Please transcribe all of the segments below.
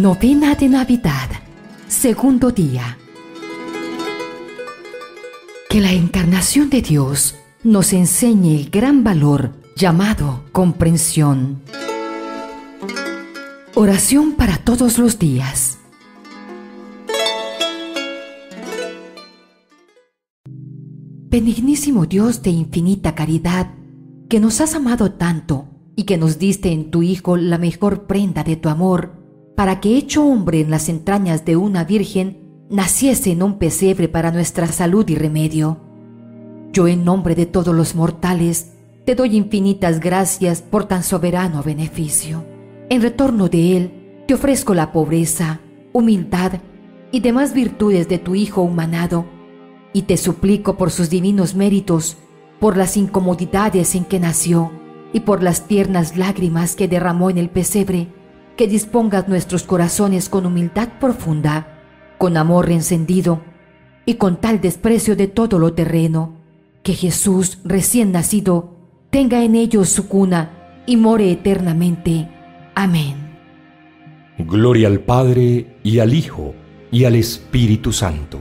Novena de Navidad, segundo día. Que la encarnación de Dios nos enseñe el gran valor llamado comprensión. Oración para todos los días. Benignísimo Dios de infinita caridad, que nos has amado tanto y que nos diste en tu Hijo la mejor prenda de tu amor, para que hecho hombre en las entrañas de una virgen, naciese en un pesebre para nuestra salud y remedio. Yo en nombre de todos los mortales, te doy infinitas gracias por tan soberano beneficio. En retorno de él, te ofrezco la pobreza, humildad y demás virtudes de tu Hijo humanado, y te suplico por sus divinos méritos, por las incomodidades en que nació y por las tiernas lágrimas que derramó en el pesebre, que dispongas nuestros corazones con humildad profunda, con amor encendido y con tal desprecio de todo lo terreno, que Jesús recién nacido tenga en ellos su cuna y more eternamente. Amén. Gloria al Padre y al Hijo y al Espíritu Santo,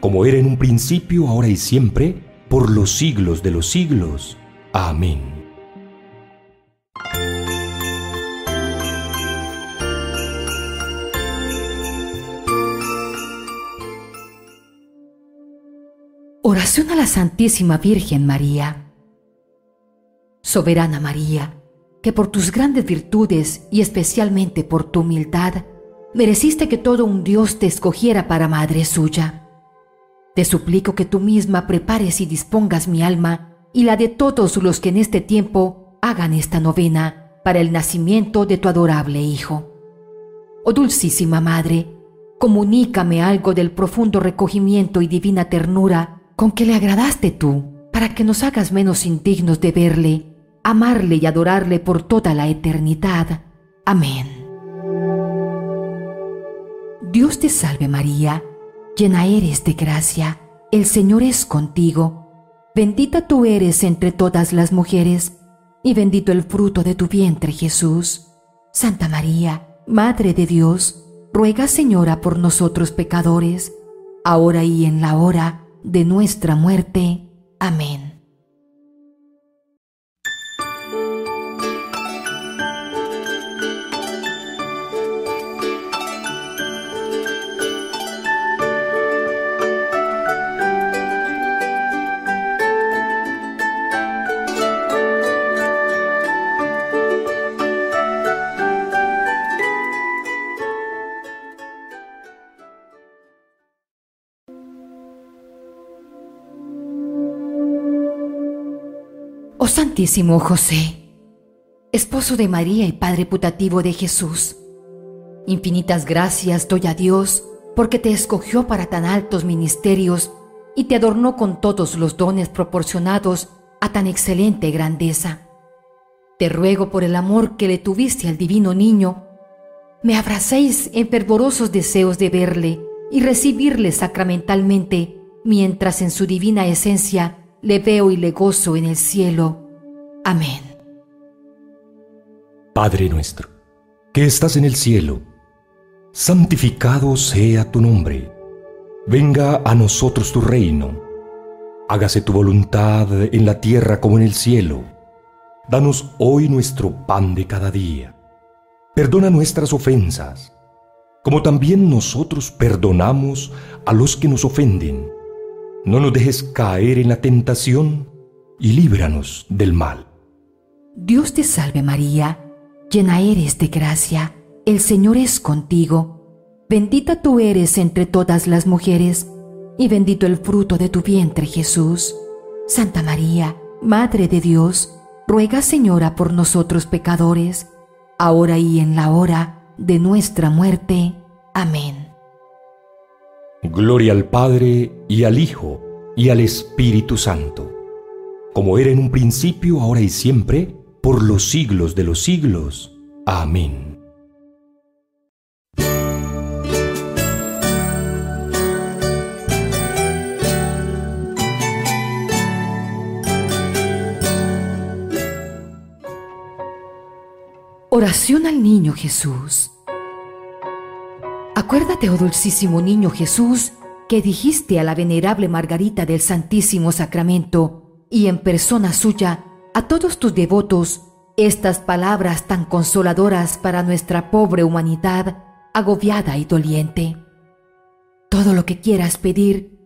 como era en un principio, ahora y siempre, por los siglos de los siglos. Amén. Oración a la Santísima Virgen María. Soberana María, que por tus grandes virtudes y especialmente por tu humildad, mereciste que todo un Dios te escogiera para madre suya. Te suplico que tú misma prepares y dispongas mi alma y la de todos los que en este tiempo hagan esta novena para el nacimiento de tu adorable Hijo. Oh Dulcísima Madre, comunícame algo del profundo recogimiento y divina ternura con que le agradaste tú, para que nos hagas menos indignos de verle, amarle y adorarle por toda la eternidad. Amén. Dios te salve María, llena eres de gracia, el Señor es contigo, bendita tú eres entre todas las mujeres, y bendito el fruto de tu vientre Jesús. Santa María, Madre de Dios, ruega Señora por nosotros pecadores, ahora y en la hora de nuestra muerte. Amén. Oh Santísimo José, esposo de María y Padre putativo de Jesús, infinitas gracias doy a Dios porque te escogió para tan altos ministerios y te adornó con todos los dones proporcionados a tan excelente grandeza. Te ruego por el amor que le tuviste al divino niño, me abracéis en fervorosos deseos de verle y recibirle sacramentalmente, mientras en su divina esencia le veo y le gozo en el cielo. Amén. Padre nuestro, que estás en el cielo, santificado sea tu nombre. Venga a nosotros tu reino. Hágase tu voluntad en la tierra como en el cielo. Danos hoy nuestro pan de cada día. Perdona nuestras ofensas, como también nosotros perdonamos a los que nos ofenden no nos dejes caer en la tentación y líbranos del mal. Dios te salve María, llena eres de gracia, el Señor es contigo, bendita tú eres entre todas las mujeres, y bendito el fruto de tu vientre Jesús. Santa María, Madre de Dios, ruega Señora por nosotros pecadores, ahora y en la hora de nuestra muerte. Amén. Gloria al Padre y al Hijo y al Espíritu Santo, como era en un principio, ahora y siempre, por los siglos de los siglos. Amén. Oración al Niño Jesús. Acuérdate, oh dulcísimo niño Jesús, que dijiste a la venerable Margarita del Santísimo Sacramento y en persona suya a todos tus devotos estas palabras tan consoladoras para nuestra pobre humanidad agobiada y doliente. Todo lo que quieras pedir,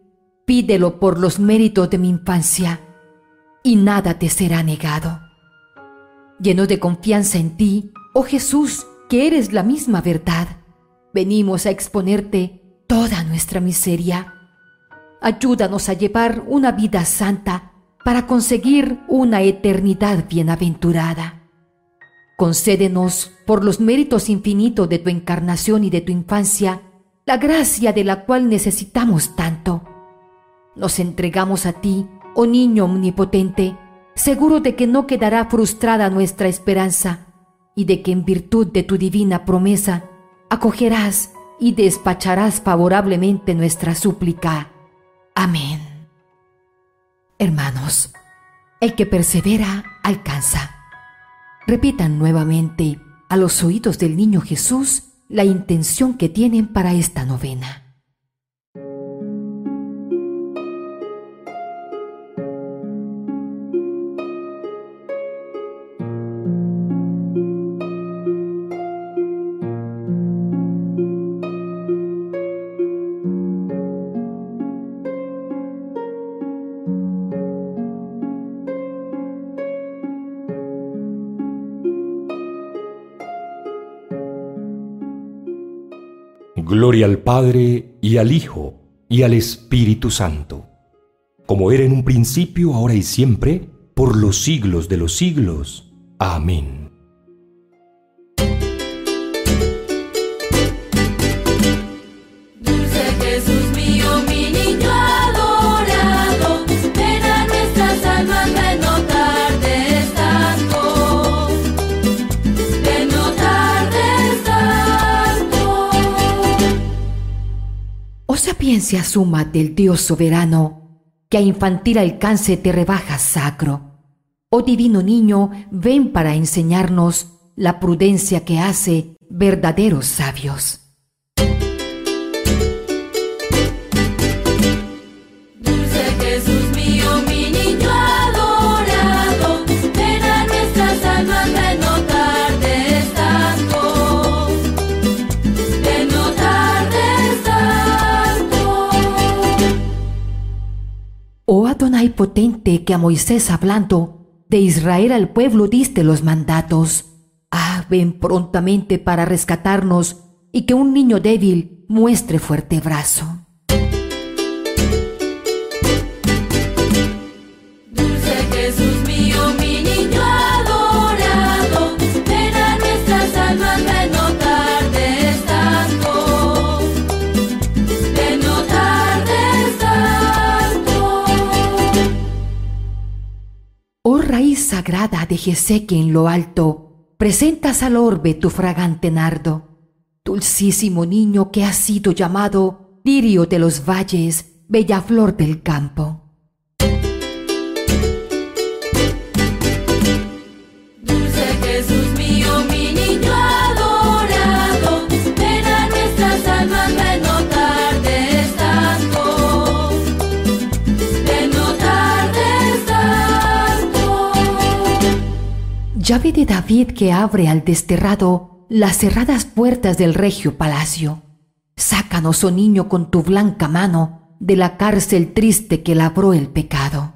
pídelo por los méritos de mi infancia y nada te será negado. Lleno de confianza en ti, oh Jesús, que eres la misma verdad, venimos a exponerte toda nuestra miseria. Ayúdanos a llevar una vida santa para conseguir una eternidad bienaventurada. Concédenos, por los méritos infinitos de tu encarnación y de tu infancia, la gracia de la cual necesitamos tanto. Nos entregamos a ti, oh niño omnipotente, seguro de que no quedará frustrada nuestra esperanza y de que en virtud de tu divina promesa acogerás y despacharás favorablemente nuestra súplica. Amén. Hermanos, el que persevera alcanza. Repitan nuevamente a los oídos del niño Jesús la intención que tienen para esta novena. Gloria al Padre y al Hijo y al Espíritu Santo, como era en un principio, ahora y siempre, por los siglos de los siglos. Amén. Suma del Dios soberano, que a infantil alcance te rebaja sacro. Oh divino niño, ven para enseñarnos la prudencia que hace verdaderos sabios. Adonai potente que a Moisés hablando, de Israel al pueblo diste los mandatos. Ah, ven prontamente para rescatarnos y que un niño débil muestre fuerte brazo. Sagrada de Jeseque en lo alto, presentas al orbe tu fragante nardo. Dulcísimo niño que has sido llamado lirio de los valles, bella flor del campo. Llave de David que abre al desterrado las cerradas puertas del regio palacio. Sácanos, oh niño, con tu blanca mano de la cárcel triste que labró el pecado.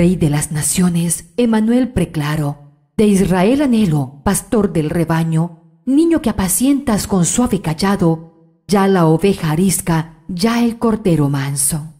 Rey de las naciones, Emanuel preclaro, de Israel anhelo, pastor del rebaño, niño que apacientas con suave callado, ya la oveja arisca, ya el cordero manso.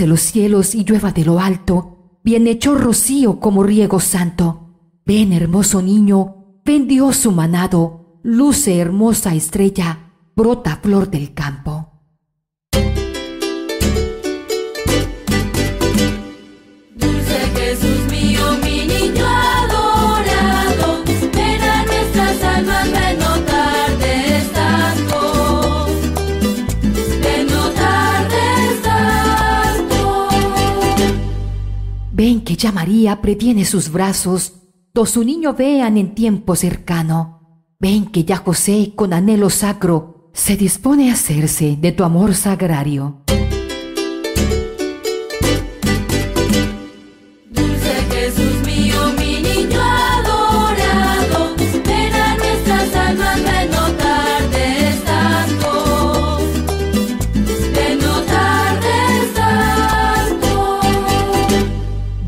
Los cielos y llueva de lo alto, bien hecho rocío como riego santo. Ven, hermoso niño, ven Dios su manado, luce hermosa estrella, brota flor del campo. Que María previene sus brazos, do su niño vean en tiempo cercano. Ven que ya José con anhelo sacro se dispone a hacerse de tu amor sagrario.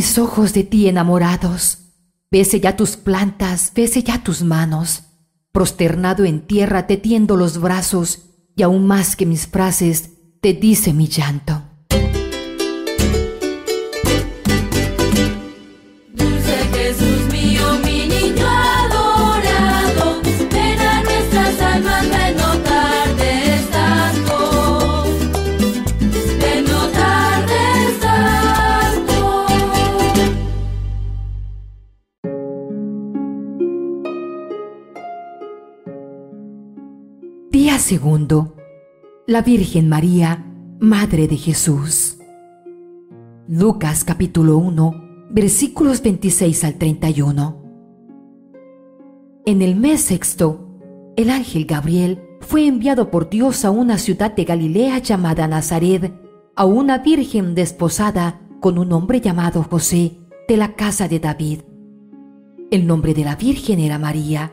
mis ojos de ti enamorados. Bese ya tus plantas, bese ya tus manos. Prosternado en tierra te tiendo los brazos y aún más que mis frases te dice mi llanto. Segundo, la Virgen María, Madre de Jesús. Lucas capítulo 1, versículos 26 al 31. En el mes sexto, el ángel Gabriel fue enviado por Dios a una ciudad de Galilea llamada Nazaret, a una virgen desposada con un hombre llamado José, de la casa de David. El nombre de la virgen era María.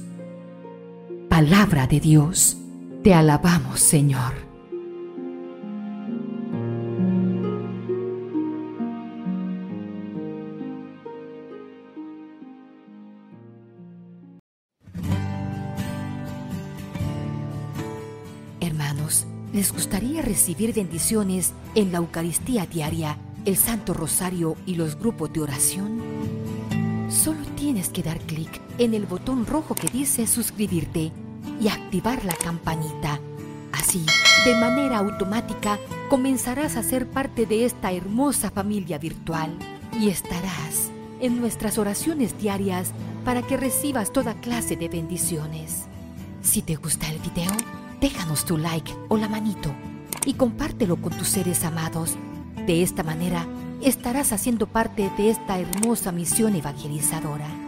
palabra de Dios. Te alabamos, Señor. Hermanos, ¿les gustaría recibir bendiciones en la Eucaristía diaria, el Santo Rosario y los grupos de oración? Solo tienes que dar clic en el botón rojo que dice suscribirte y activar la campanita. Así, de manera automática, comenzarás a ser parte de esta hermosa familia virtual y estarás en nuestras oraciones diarias para que recibas toda clase de bendiciones. Si te gusta el video, déjanos tu like o la manito y compártelo con tus seres amados. De esta manera estarás haciendo parte de esta hermosa misión evangelizadora.